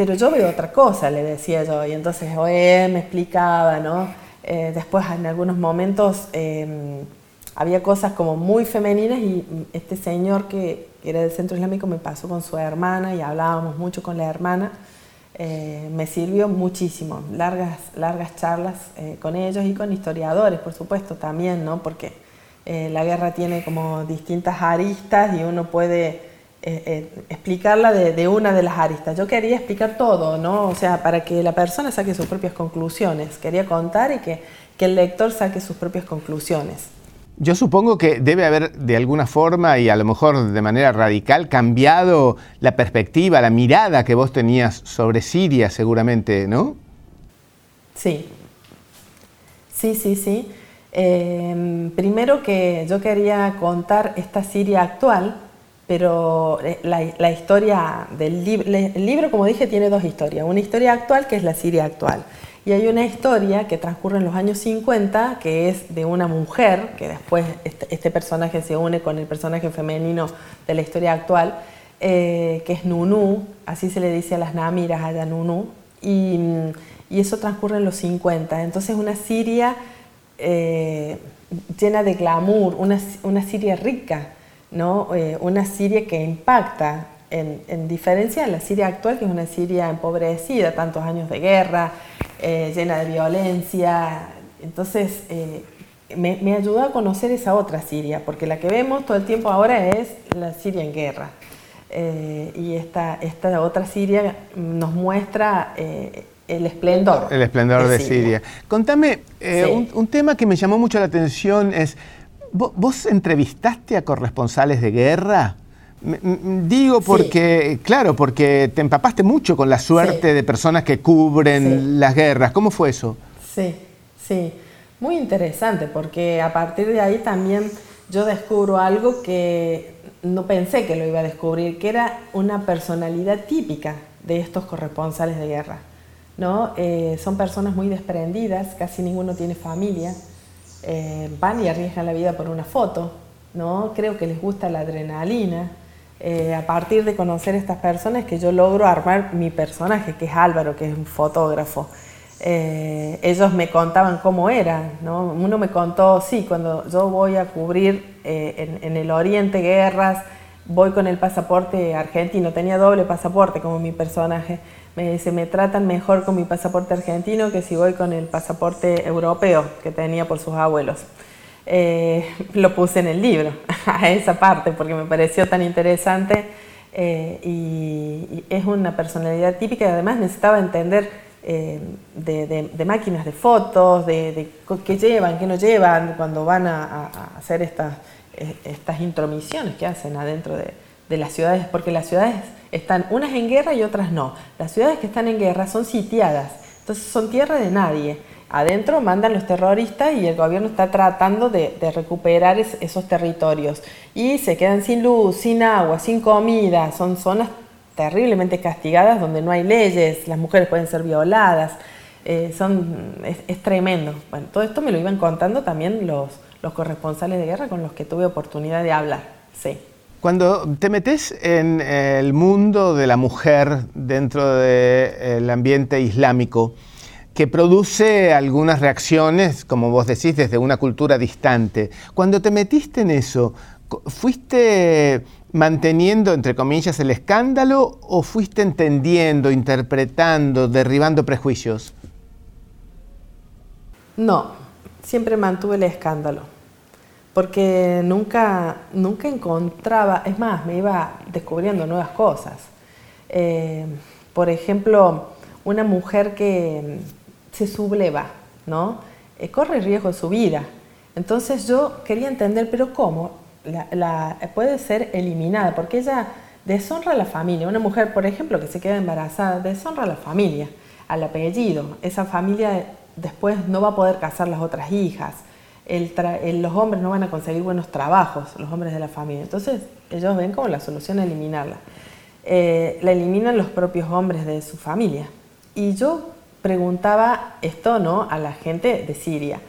pero yo veo otra cosa, le decía yo, y entonces oye, me explicaba, ¿no? Eh, después en algunos momentos em, había cosas como muy femeninas y este señor que, era del centro islámico me pasó con su hermana y hablábamos mucho con la hermana. Eh, me sirvió muchísimo, largas, largas charlas eh, con ellos y con historiadores, por supuesto, también, ¿no? porque la guerra tiene como distintas aristas y uno puede eh, eh, explicarla de, una de las aristas. Yo quería explicar todo, ¿no? O sea, para que la persona saque sus propias conclusiones. Quería contar y que, que el lector saque sus propias conclusiones. Yo supongo que debe haber de alguna forma y a lo mejor de manera radical cambiado la perspectiva, la mirada que vos tenías sobre Siria seguramente, ¿no? Sí, sí, sí, sí. Eh, primero que yo quería contar esta Siria actual, pero eh, la, historia del libro, el libro, como dije, tiene dos historias. Una historia actual, que es la Siria actual, y hay una historia que transcurre en los años 50, que es de una mujer, que después este, este personaje se une con el personaje femenino de la historia actual, eh, que es Nunu, así se le dice a las namiras allá Nunu, y, eso transcurre en los 50. Entonces una Siria eh, llena de glamour, una, una Siria rica, ¿no? Eh, una Siria que impacta, en, diferencia de la Siria actual, que es una Siria empobrecida, tantos años de guerra, eh, llena de violencia. Entonces, eh, me, ayudó a conocer esa otra Siria, porque la que vemos todo el tiempo ahora es la Siria en guerra. y esta, esta otra Siria nos muestra el esplendor. El esplendor de, Siria. Contame, un, tema que me llamó mucho la atención es ¿Vos entrevistaste a corresponsales de guerra? Digo porque, claro, porque te empapaste mucho con la suerte de personas que cubren las guerras. ¿Cómo fue eso? Sí, sí, muy interesante porque a partir de ahí también yo descubro algo que no pensé que lo iba a descubrir, que era una personalidad típica de estos corresponsales de guerra. ¿no? Eh, son personas muy desprendidas, casi ninguno tiene familia, eh, van y arriesgan la vida por una foto, ¿no? Creo que les gusta la adrenalina. Eh, a partir de conocer estas personas que yo logro armar mi personaje, que es Álvaro, que es un fotógrafo. Eh, ellos me contaban cómo eran, ¿no? Uno me contó, sí, cuando yo voy a cubrir en, en, el Oriente guerras, voy con el pasaporte argentino, tenía doble pasaporte como mi personaje me, se me tratan mejor con mi pasaporte argentino que si voy con el pasaporte europeo que tenía por sus abuelos. Eh, lo puse en el libro, a esa parte, porque me pareció tan interesante eh, y, es una personalidad típica y además necesitaba entender eh, de, máquinas de fotos, de, qué llevan, qué no llevan cuando van a, hacer estas, estas intromisiones que hacen adentro de, de las ciudades, porque las ciudades están unas en guerra y otras no. Las ciudades que están en guerra son sitiadas, Entonces son tierra de nadie. Adentro mandan los terroristas y el gobierno está tratando de, recuperar esos territorios. Y se quedan sin luz, sin agua, sin comida. Son zonas terriblemente castigadas donde no hay leyes, las mujeres pueden ser violadas. Eh, son, es, tremendo. Bueno, todo esto me lo iban contando también los, corresponsales de guerra con los que tuve oportunidad de hablar. Sí. Cuando te metes en el mundo de la mujer dentro del ambiente islámico, que produce algunas reacciones, como vos decís, desde una cultura distante. Cuando te metiste en eso, ¿fuiste manteniendo, entre comillas, el escándalo o fuiste entendiendo, interpretando, derribando prejuicios? No, siempre mantuve el escándalo, porque nunca, nunca encontraba, es más, me iba descubriendo nuevas cosas. Eh, por ejemplo, una mujer que se subleva, ¿no? Eh, corre riesgo su vida. Entonces yo quería entender, pero ¿cómo? La, puede ser eliminada, porque ella deshonra a la familia. Una mujer, por ejemplo, que se queda embarazada, deshonra a la familia, al apellido. Esa familia después no va a poder casar las otras hijas. los hombres no van a conseguir buenos trabajos, los hombres de la familia. Entonces ellos ven como la solución eliminarla. Eh, la eliminan los propios hombres de su familia. Y yo preguntaba esto ¿no? a la gente de Siria.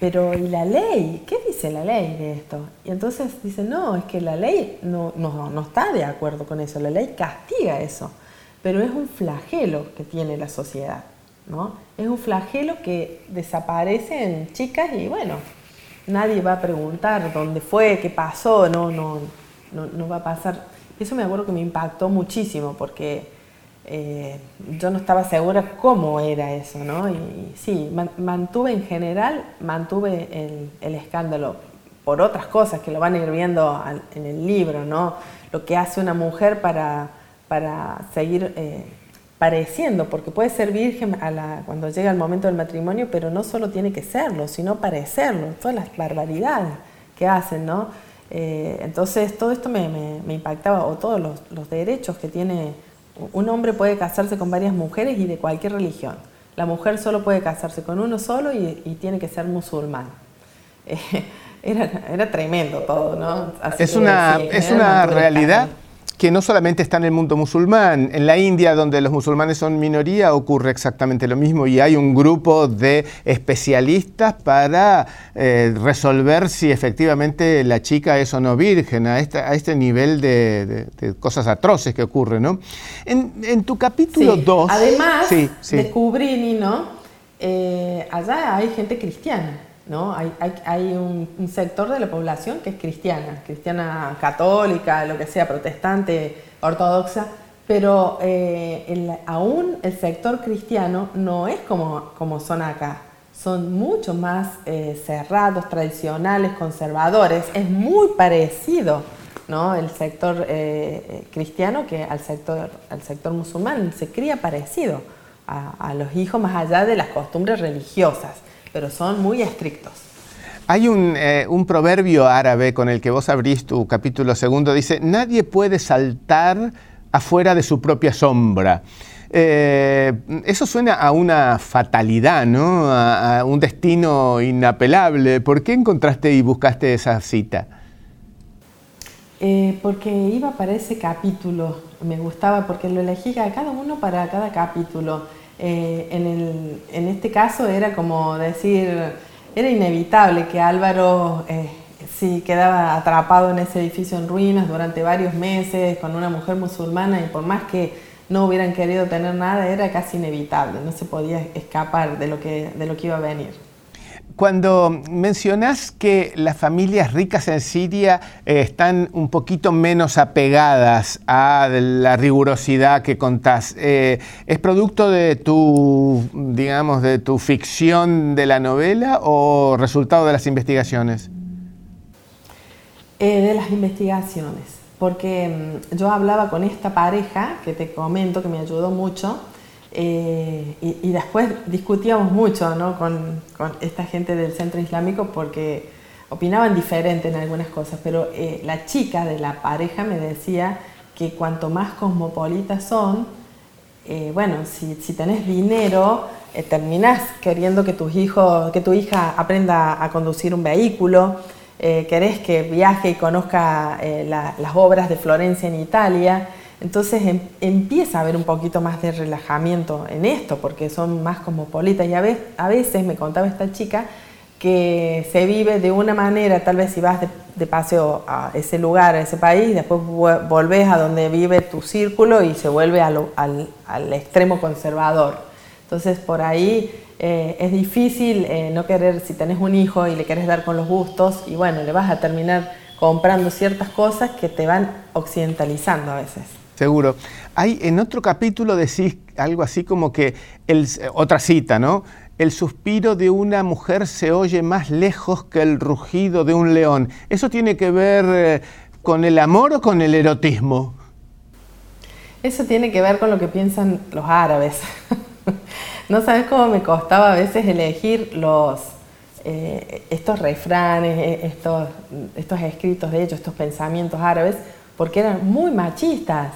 Pero ¿y la ley? ¿Qué dice la ley de esto? Y entonces dice, no, es que la ley no, no, no está de acuerdo con eso, la ley castiga eso, pero es un flagelo que tiene la sociedad. ¿no? Es un flagelo que desaparece en chicas y bueno, nadie va a preguntar dónde fue, qué pasó, no, no, no, no va a pasar. Eso me acuerdo que me impactó muchísimo porque eh, yo no estaba segura cómo era eso, ¿no? Y, sí, mantuve en general, mantuve el, escándalo por otras cosas que lo van a ir viendo en el libro, ¿no? Lo que hace una mujer para, para seguir eh, pareciendo, porque puede ser virgen a la, cuando llega el momento del matrimonio, pero no solo tiene que serlo, sino parecerlo, todas las barbaridades que hacen, ¿no? Eh, entonces todo esto me, impactaba, o todos los derechos que tiene un hombre puede casarse con varias mujeres y de cualquier religión. La mujer solo puede casarse con uno solo y, tiene que ser musulmán. era, tremendo todo, ¿no? es una, es una realidad que no solamente está en el mundo musulmán, en la India, donde los musulmanes son minoría, ocurre exactamente lo mismo y hay un grupo de especialistas para eh, resolver si efectivamente la chica es o no virgen, a este, a este nivel de, cosas atroces que ocurren. ¿no? En, tu capítulo 2... Además, descubrí, Nino, eh, allá hay gente cristiana. ¿No? Hay, un, sector de la población que es cristiana, cristiana católica, lo que sea, protestante, ortodoxa, pero eh, aún el sector cristiano no es como, como son acá. Son mucho más eh, cerrados, tradicionales, conservadores. Es muy parecido ¿no? el sector eh, cristiano que al sector, al sector musulmán. Se cría parecido a los hijos más allá de las costumbres religiosas pero son muy estrictos. Hay eh, un, proverbio árabe con el que vos abrís tu capítulo segundo, dice, nadie puede saltar afuera de su propia sombra. Eh, eso suena a una fatalidad, ¿no? A, un destino inapelable. ¿Por qué encontraste y buscaste esa cita? Eh, porque iba para ese capítulo, me gustaba porque lo elegí a cada uno para cada capítulo. Eh, en, este caso era como decir, era inevitable que Álvaro eh, si quedaba atrapado en ese edificio en ruinas durante varios meses con una mujer musulmana y por más que no hubieran querido tener nada, era casi inevitable, no se podía escapar de lo que, de lo que iba a venir. Cuando mencionas que las familias ricas en Siria eh, están un poquito menos apegadas a la rigurosidad que contás, eh, ¿es producto de tu, digamos, de tu ficción de la novela o resultado de las investigaciones? Eh, de las investigaciones, porque mm, yo hablaba con esta pareja que te comento que me ayudó mucho eh, y, después discutíamos mucho ¿no? con, con, esta gente del centro islámico porque opinaban diferente en algunas cosas, pero eh, la chica de la pareja me decía que cuanto más cosmopolitas son, eh, bueno, si, si, tenés dinero, eh, terminás queriendo que, tus hijos, que tu hija aprenda a conducir un vehículo, eh, querés que viaje y conozca las obras de Florencia en Italia. Entonces em, empieza a haber un poquito más de relajamiento en esto, porque son más cosmopolitas. Y a, veces me contaba esta chica que se vive de una manera, tal vez si vas de, paseo a ese lugar, a ese país, después volvés a donde vive tu círculo y se vuelve al, al, extremo conservador. Entonces por ahí eh, es difícil eh, no querer, si tenés un hijo y le querés dar con los gustos, y bueno, le vas a terminar comprando ciertas cosas que te van occidentalizando a veces. Seguro. Hay en otro capítulo decís algo así como que el, otra cita, ¿no? el suspiro de una mujer se oye más lejos que el rugido de un león. ¿Eso tiene que ver eh, con el amor o con el erotismo? Eso tiene que ver con lo que piensan los árabes. no sabes cómo me costaba a veces elegir los, eh, estos refranes, eh, estos, estos escritos de ellos, estos pensamientos árabes, porque eran muy machistas.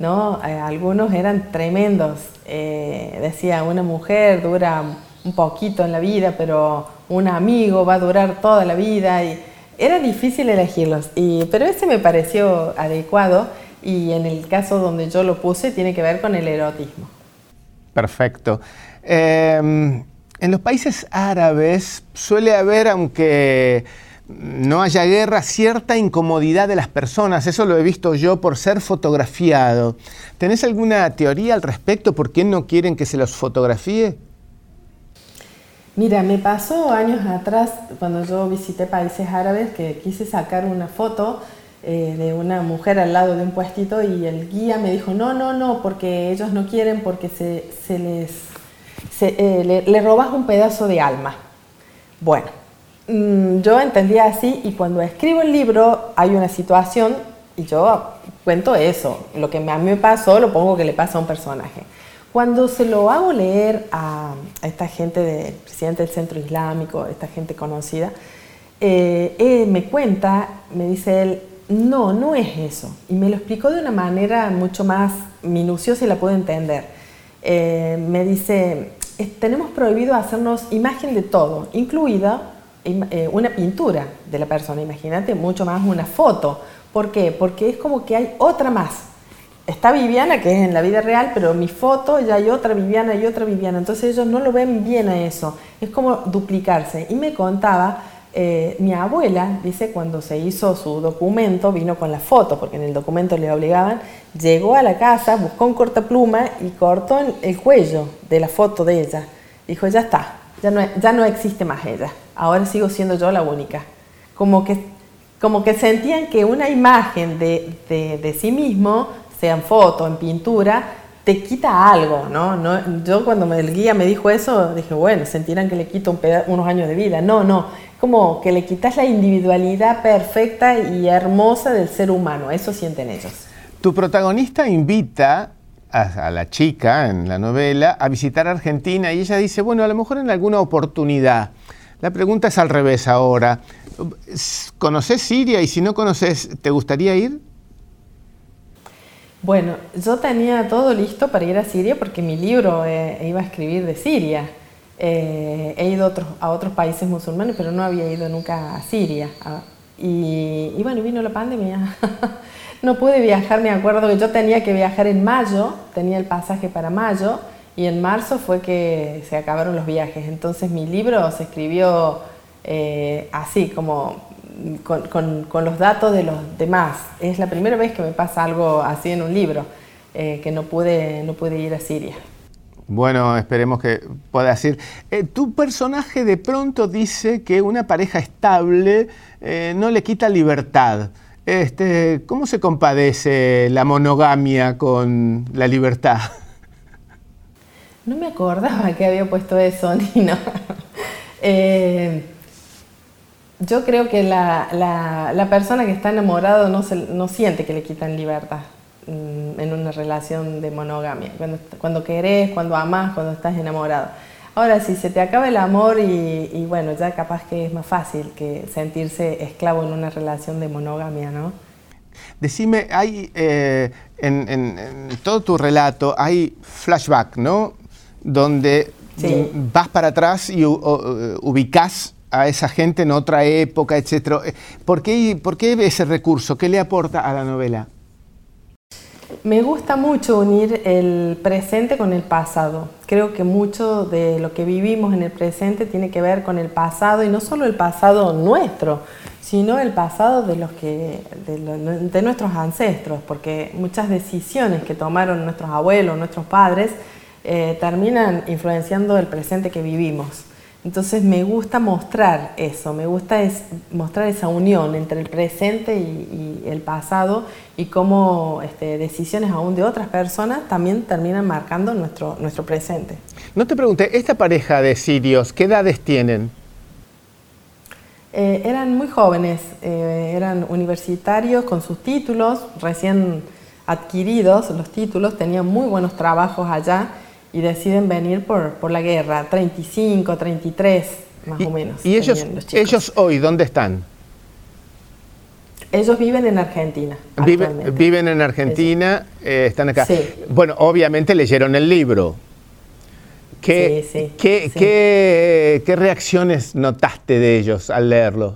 ¿No? algunos eran tremendos. decía, una mujer dura un poquito en la vida, pero un amigo va a durar toda la vida. Y era difícil elegirlos, y, pero ese me pareció adecuado y en el caso donde yo lo puse tiene que ver con el erotismo. Perfecto. Em, en los países árabes suele haber, aunque no haya guerra, cierta incomodidad de las personas. Eso lo he visto yo por ser fotografiado. ¿Tenés alguna teoría al respecto? ¿Por qué no quieren que se los fotografíe? Mira, me pasó años atrás cuando yo visité países árabes que quise sacar una foto eh, de una mujer al lado de un puestito y el guía me dijo, no, no, no, porque ellos no quieren porque se, les, eh, le, robas un pedazo de alma. Bueno, mm, yo entendía así y cuando escribo el libro hay una situación y yo cuento eso, lo que a mí me pasó lo pongo que le pasa a un personaje. Cuando se lo hago leer a, esta gente del presidente del Centro Islámico, esta gente conocida, eh, me cuenta, me dice él, no, no es eso. Y me lo explicó de una manera mucho más minuciosa y la puedo entender. Eh, me dice, tenemos prohibido hacernos imagen de todo, incluida una pintura de la persona, imagínate, mucho más una foto. ¿Por qué? Porque es como que hay otra más está Viviana, que es en la vida real, pero mi foto ya hay otra Viviana y otra Viviana. Entonces ellos no lo ven bien a eso. Es como duplicarse. Y me contaba, eh, mi abuela, dice, cuando se hizo su documento, vino con la foto, porque en el documento le obligaban, llegó a la casa, buscó un cortapluma y cortó el cuello de la foto de ella. Dijo, ya está, ya no, ya no existe más ella. Ahora sigo siendo yo la única. Como que, como que sentían que una imagen de, de, de sí mismo sea en foto, en pintura, te quita algo, ¿no? no yo cuando el guía me dijo eso, dije, bueno, sentirán que le quito unos años de vida. No, no, como que le quitas la individualidad perfecta y hermosa del ser humano, eso sienten ellos. Tu protagonista invita a, la chica en la novela a visitar Argentina y ella dice, bueno, a lo mejor en alguna oportunidad. La pregunta es al revés ahora. ¿Conoces Siria y si no conoces, ¿te gustaría ir? Bueno, yo tenía todo listo para ir a Siria porque mi libro eh, iba a escribir de Siria. Eh, he ido a otros, países musulmanes, pero no había ido nunca a Siria. Ah, y, bueno, vino la pandemia. no pude viajar, me acuerdo que yo tenía que viajar en mayo, tenía el pasaje para mayo, y en marzo fue que se acabaron los viajes. Entonces mi libro se escribió eh, así, como con, los datos de los demás. Es la primera vez que me pasa algo así en un libro, eh, que no pude, no pude ir a Siria. Bueno, esperemos que puedas ir. Eh, tu personaje de pronto dice que una pareja estable no le quita libertad. Este, ¿Cómo se compadece la monogamia con la libertad? No me acordaba que había puesto eso, Nino. Eh, yo creo que la, persona que está enamorado no, no siente que le quitan libertad mm, en una relación de monogamia. Cuando, cuando querés, cuando amás, cuando estás enamorado. Ahora, si se te acaba el amor y, bueno, ya capaz que es más fácil que sentirse esclavo en una relación de monogamia, ¿no? Decime, hay eh, en, todo tu relato hay flashback, ¿no? Donde vas para atrás y ubicas a esa gente en otra época, etc. ¿Por qué, ¿Por qué ese recurso? ¿Qué le aporta a la novela? Me gusta mucho unir el presente con el pasado. Creo que mucho de lo que vivimos en el presente tiene que ver con el pasado y no solo el pasado nuestro, sino el pasado de, los que, de, nuestros ancestros, porque muchas decisiones que tomaron nuestros abuelos, nuestros padres, eh, terminan influenciando el presente que vivimos. Entonces me gusta mostrar eso, me gusta es mostrar esa unión entre el presente y, el pasado y cómo este, decisiones aún de otras personas también terminan marcando nuestro, nuestro presente. No te pregunté, esta pareja de sirios, ¿qué edades tienen? Eh, eran muy jóvenes, eh, eran universitarios con sus títulos, recién adquiridos los títulos, tenían muy buenos trabajos allá y deciden venir por, por la guerra, 35, 33 más o menos. ¿Y ellos, ellos hoy dónde están? Ellos viven en Argentina. viven en Argentina, eh, están acá. Bueno, obviamente leyeron el libro. ¿Qué, sí, qué, qué, ¿Qué reacciones notaste de ellos al leerlo?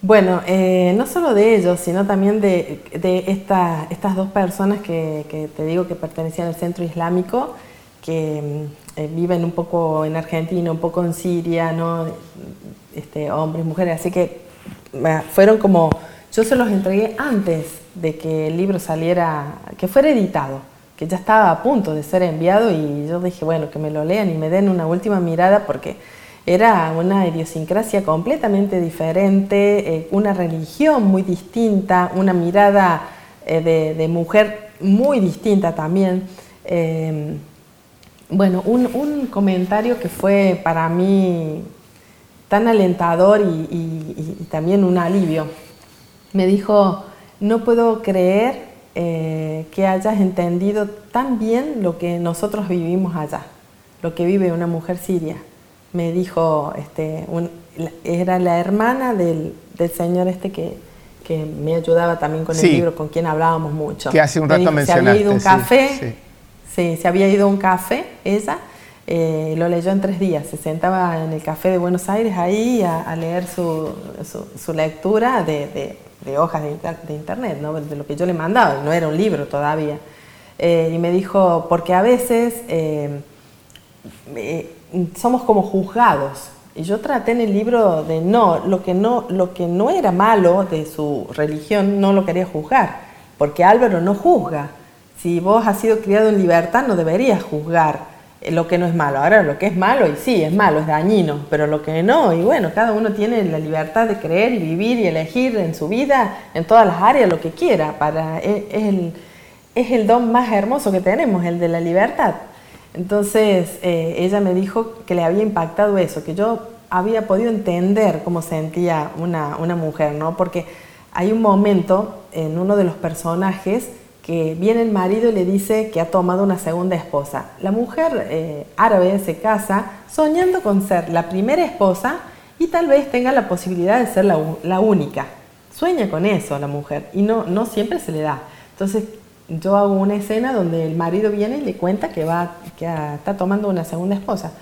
Bueno, eh, no solo de ellos, sino también de, estas dos personas que, te digo que pertenecían al centro islámico, que mm, eh, viven un poco en Argentina, un poco en Siria, ¿no? Este, hombres, mujeres, así que fueron como, yo se los entregué antes de que el libro saliera, que fuera editado, que ya estaba a punto de ser enviado y yo dije, bueno, que me lo lean y me den una última mirada porque era una idiosincrasia completamente diferente, eh, una religión muy distinta, una mirada eh, de, mujer muy distinta también. Eh, bueno, un, comentario que fue para mí tan alentador y, también un alivio. Me dijo, no puedo creer que hayas entendido tan bien lo que nosotros vivimos allá, lo que vive una mujer siria me dijo, este, era la hermana del, señor este que, me ayudaba también con el libro, con quien hablábamos mucho. Que hace un rato mencionaste. Se había ido un café, sí, se había ido un café, ella, eh, lo leyó en tres días. Se sentaba en el café de Buenos Aires ahí a, leer su, su, lectura de, de, hojas de, internet, ¿no? de lo que yo le mandaba, no era un libro todavía. Eh, y me dijo, porque a veces... Eh, somos como juzgados. Y yo traté en el libro de no, lo que no, lo que no era malo de su religión no lo quería juzgar, porque Álvaro no juzga. Si vos has sido criado en libertad no deberías juzgar eh, lo que no es malo. Ahora lo que es malo, y sí, es malo, es dañino, pero lo que no, y bueno, cada uno tiene la libertad de creer y vivir y elegir en su vida, en todas las áreas, lo que quiera. Para, e, es el, es el don más hermoso que tenemos, el de la libertad. Entonces eh, ella me dijo que le había impactado eso, que yo había podido entender cómo sentía una, mujer, ¿no? Porque hay un momento en uno de los personajes que viene el marido y le dice que ha tomado una segunda esposa. La mujer eh, árabe se casa soñando con ser la primera esposa y tal vez tenga la posibilidad de ser la, la única. Sueña con eso la mujer y no, no siempre se le da. Entonces yo hago una escena donde el marido viene y le cuenta que, va, que está tomando una segunda esposa.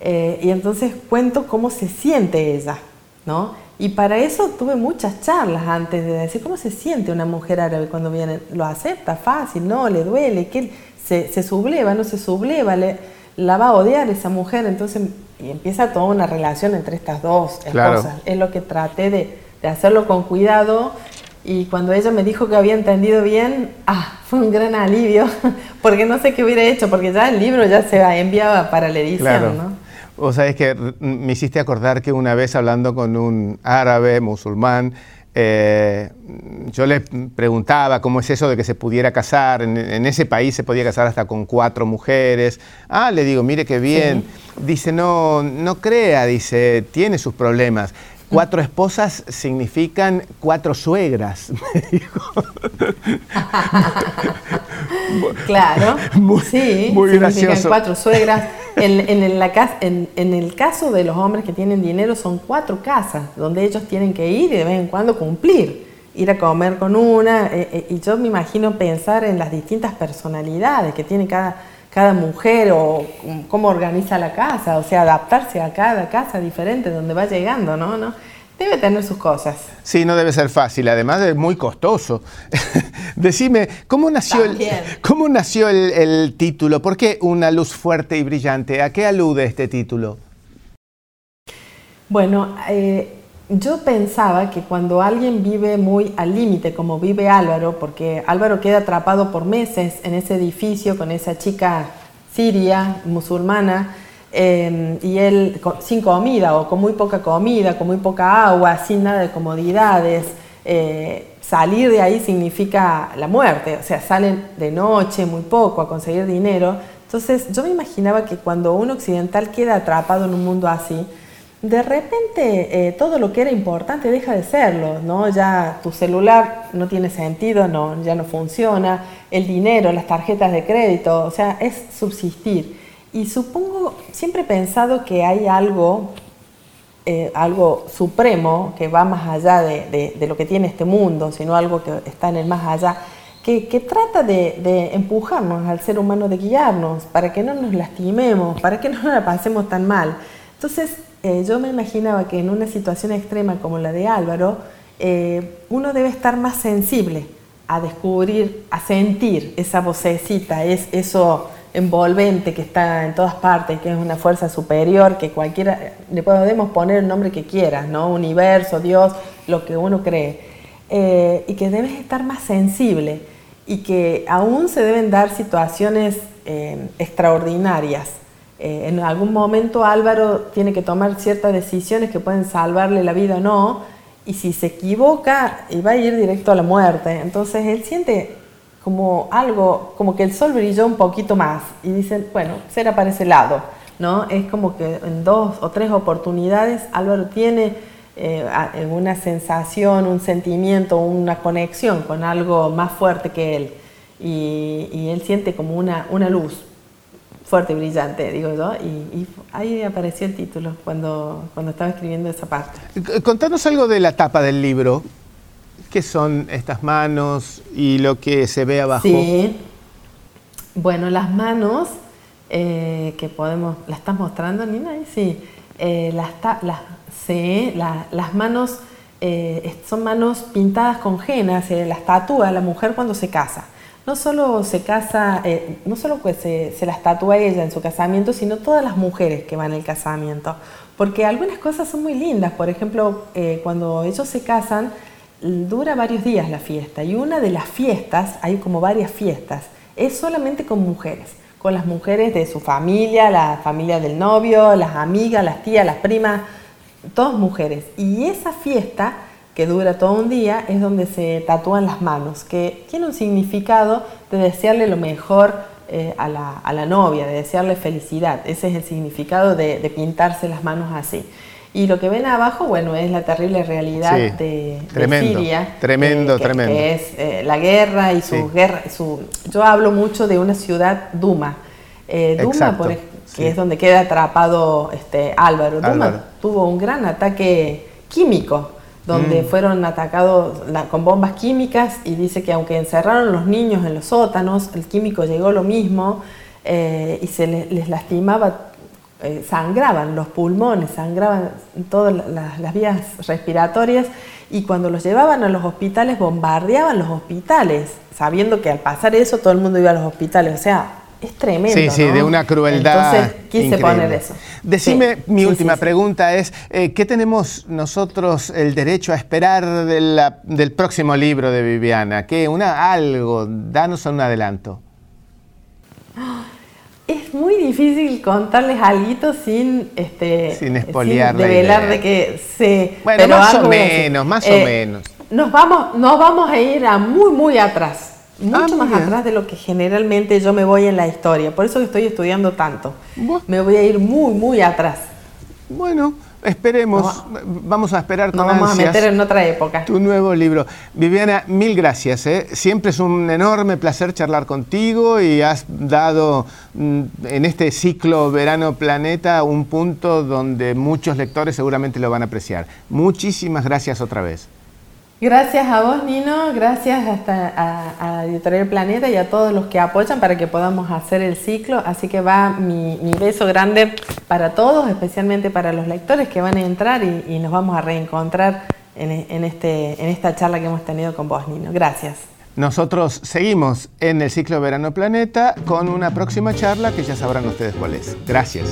Eh, y entonces cuento cómo se siente ella, ¿no? Y para eso tuve muchas charlas antes de decir cómo se siente una mujer árabe cuando viene. ¿Lo acepta fácil? ¿No? ¿Le duele? ¿Qué? ¿Se, se subleva? ¿No se subleva? ¿Le, ¿La va a odiar esa mujer? Entonces y empieza toda una relación entre estas dos esposas. Es lo que traté de, de hacerlo con cuidado y cuando ella me dijo que había entendido bien, ah, fue un gran alivio, porque no sé qué hubiera hecho, porque ya el libro ya se enviaba para la edición, claro. ¿no? O sea, es que me hiciste acordar que una vez hablando con un árabe musulmán, eh, yo le preguntaba cómo es eso de que se pudiera casar, en, ese país se podía casar hasta con cuatro mujeres. Ah, le digo, mire qué bien. Dice, no, no crea, dice, tiene sus problemas. Cuatro esposas significan cuatro suegras, me dijo. claro, sí, muy gracioso. cuatro suegras. En, en, el caso de los hombres que tienen dinero son cuatro casas donde ellos tienen que ir y de vez en cuando cumplir. ir a comer con una, eh, eh, y yo me imagino pensar en las distintas personalidades que tiene cada, cada mujer o cómo organiza la casa, o sea, adaptarse a cada casa diferente donde va llegando, ¿no? ¿No? Debe tener sus cosas. Sí, no debe ser fácil, además es muy costoso. Decime, ¿cómo nació, el, ¿cómo nació el, título? ¿Por qué una luz fuerte y brillante? ¿A qué alude este título? Bueno, eh, yo pensaba que cuando alguien vive muy al límite, como vive Álvaro, porque Álvaro queda atrapado por meses en ese edificio con esa chica siria, musulmana, em, y él sin comida o con muy poca comida, con muy poca agua, sin nada de comodidades, eh, salir de ahí significa la muerte, o sea, salen de noche muy poco a conseguir dinero. Entonces yo me imaginaba que cuando un occidental queda atrapado en un mundo así, de repente eh, todo lo que era importante deja de serlo, ¿no? Ya tu celular no tiene sentido, no, ya no funciona, el dinero, las tarjetas de crédito, o sea, es subsistir. Y supongo, siempre he pensado que hay algo, eh, algo supremo que va más allá de, lo que tiene este mundo, sino algo que está en el más allá, que, trata de, de, empujarnos al ser humano, de guiarnos, para que no nos lastimemos, para que no la pasemos tan mal. Entonces, eh, yo me imaginaba que en una situación extrema como la de Álvaro, eh, uno debe estar más sensible a descubrir, a sentir esa vocecita, es eso envolvente que está en todas partes, que es una fuerza superior, que cualquiera, le podemos poner el nombre que quieras, ¿no? Universo, Dios, lo que uno cree. Eh, y que debes estar más sensible y que aún se deben dar situaciones extraordinarias eh, en algún momento Álvaro tiene que tomar ciertas decisiones que pueden salvarle la vida o no, y si se equivoca, va a ir directo a la muerte. Entonces él siente como algo, como que el sol brilló un poquito más, y dicen, bueno, será para ese lado, ¿no? Es como que en dos o tres oportunidades Álvaro tiene eh, una sensación, un sentimiento, una conexión con algo más fuerte que él, y, él siente como una, una luz fuerte y brillante, digo yo, y, ahí apareció el título cuando, cuando estaba escribiendo esa parte. Contanos algo de la tapa del libro. ¿Qué son estas manos y lo que se ve abajo? Sí. Bueno, las manos eh, que podemos, ¿la estás mostrando, Nina? Sí. Eh, las, las, sí, las manos eh, son manos pintadas con genas, las tatúa la mujer cuando se casa no solo se casa, eh, no solo pues se, se, las tatúa ella en su casamiento, sino todas las mujeres que van al casamiento. Porque algunas cosas son muy lindas. Por ejemplo, eh, cuando ellos se casan, dura varios días la fiesta. Y una de las fiestas, hay como varias fiestas, es solamente con mujeres. Con las mujeres de su familia, la familia del novio, las amigas, las tías, las primas, todas mujeres. Y esa fiesta que dura todo un día, es donde se tatúan las manos, que tiene un significado de desearle lo mejor eh, a, la, novia, de desearle felicidad. Ese es el significado de, pintarse las manos así. Y lo que ven abajo, bueno, es la terrible realidad de, Siria. Tremendo, tremendo. Que es eh, la guerra y su guerra. Su, yo hablo mucho de una ciudad Duma. Eh, Duma, por, que es donde queda atrapado este, Álvaro. Duma tuvo un gran ataque químico donde mm. fueron atacados con bombas químicas y dice que aunque encerraron los niños en los sótanos, el químico llegó lo mismo eh, y se les, lastimaba, eh, sangraban los pulmones, sangraban todas las, vías respiratorias y cuando los llevaban a los hospitales bombardeaban los hospitales, sabiendo que al pasar eso todo el mundo iba a los hospitales, o sea, es tremendo. Sí, sí, de una crueldad. Entonces quise poner eso. Decime, mi última pregunta es: eh, ¿qué tenemos nosotros el derecho a esperar del próximo libro de Viviana? ¿Qué? Una, algo, danos un adelanto. Es muy difícil contarles algo sin este sin espoliar develar de que se bueno más o menos más o eh, menos nos vamos nos vamos a ir a muy muy atrás mucho ah, más atrás de lo que generalmente yo me voy en la historia. Por eso estoy estudiando tanto. Me voy a ir muy, muy atrás. Bueno, esperemos. Vamos a esperar con Nos vamos a meter en otra época. Tu nuevo libro. Viviana, mil gracias. ¿eh? Siempre es un enorme placer charlar contigo y has dado mm, en este ciclo Verano Planeta un punto donde muchos lectores seguramente lo van a apreciar. Muchísimas gracias otra vez. Gracias a vos, Nino, gracias hasta a, a, Editorial Planeta y a todos los que apoyan para que podamos hacer el ciclo. Así que va mi, beso grande para todos, especialmente para los lectores que van a entrar y, nos vamos a reencontrar en, este, en esta charla que hemos tenido con vos, Nino. Gracias. Nosotros seguimos en el ciclo Verano Planeta con una próxima charla que ya sabrán ustedes cuál es. Gracias.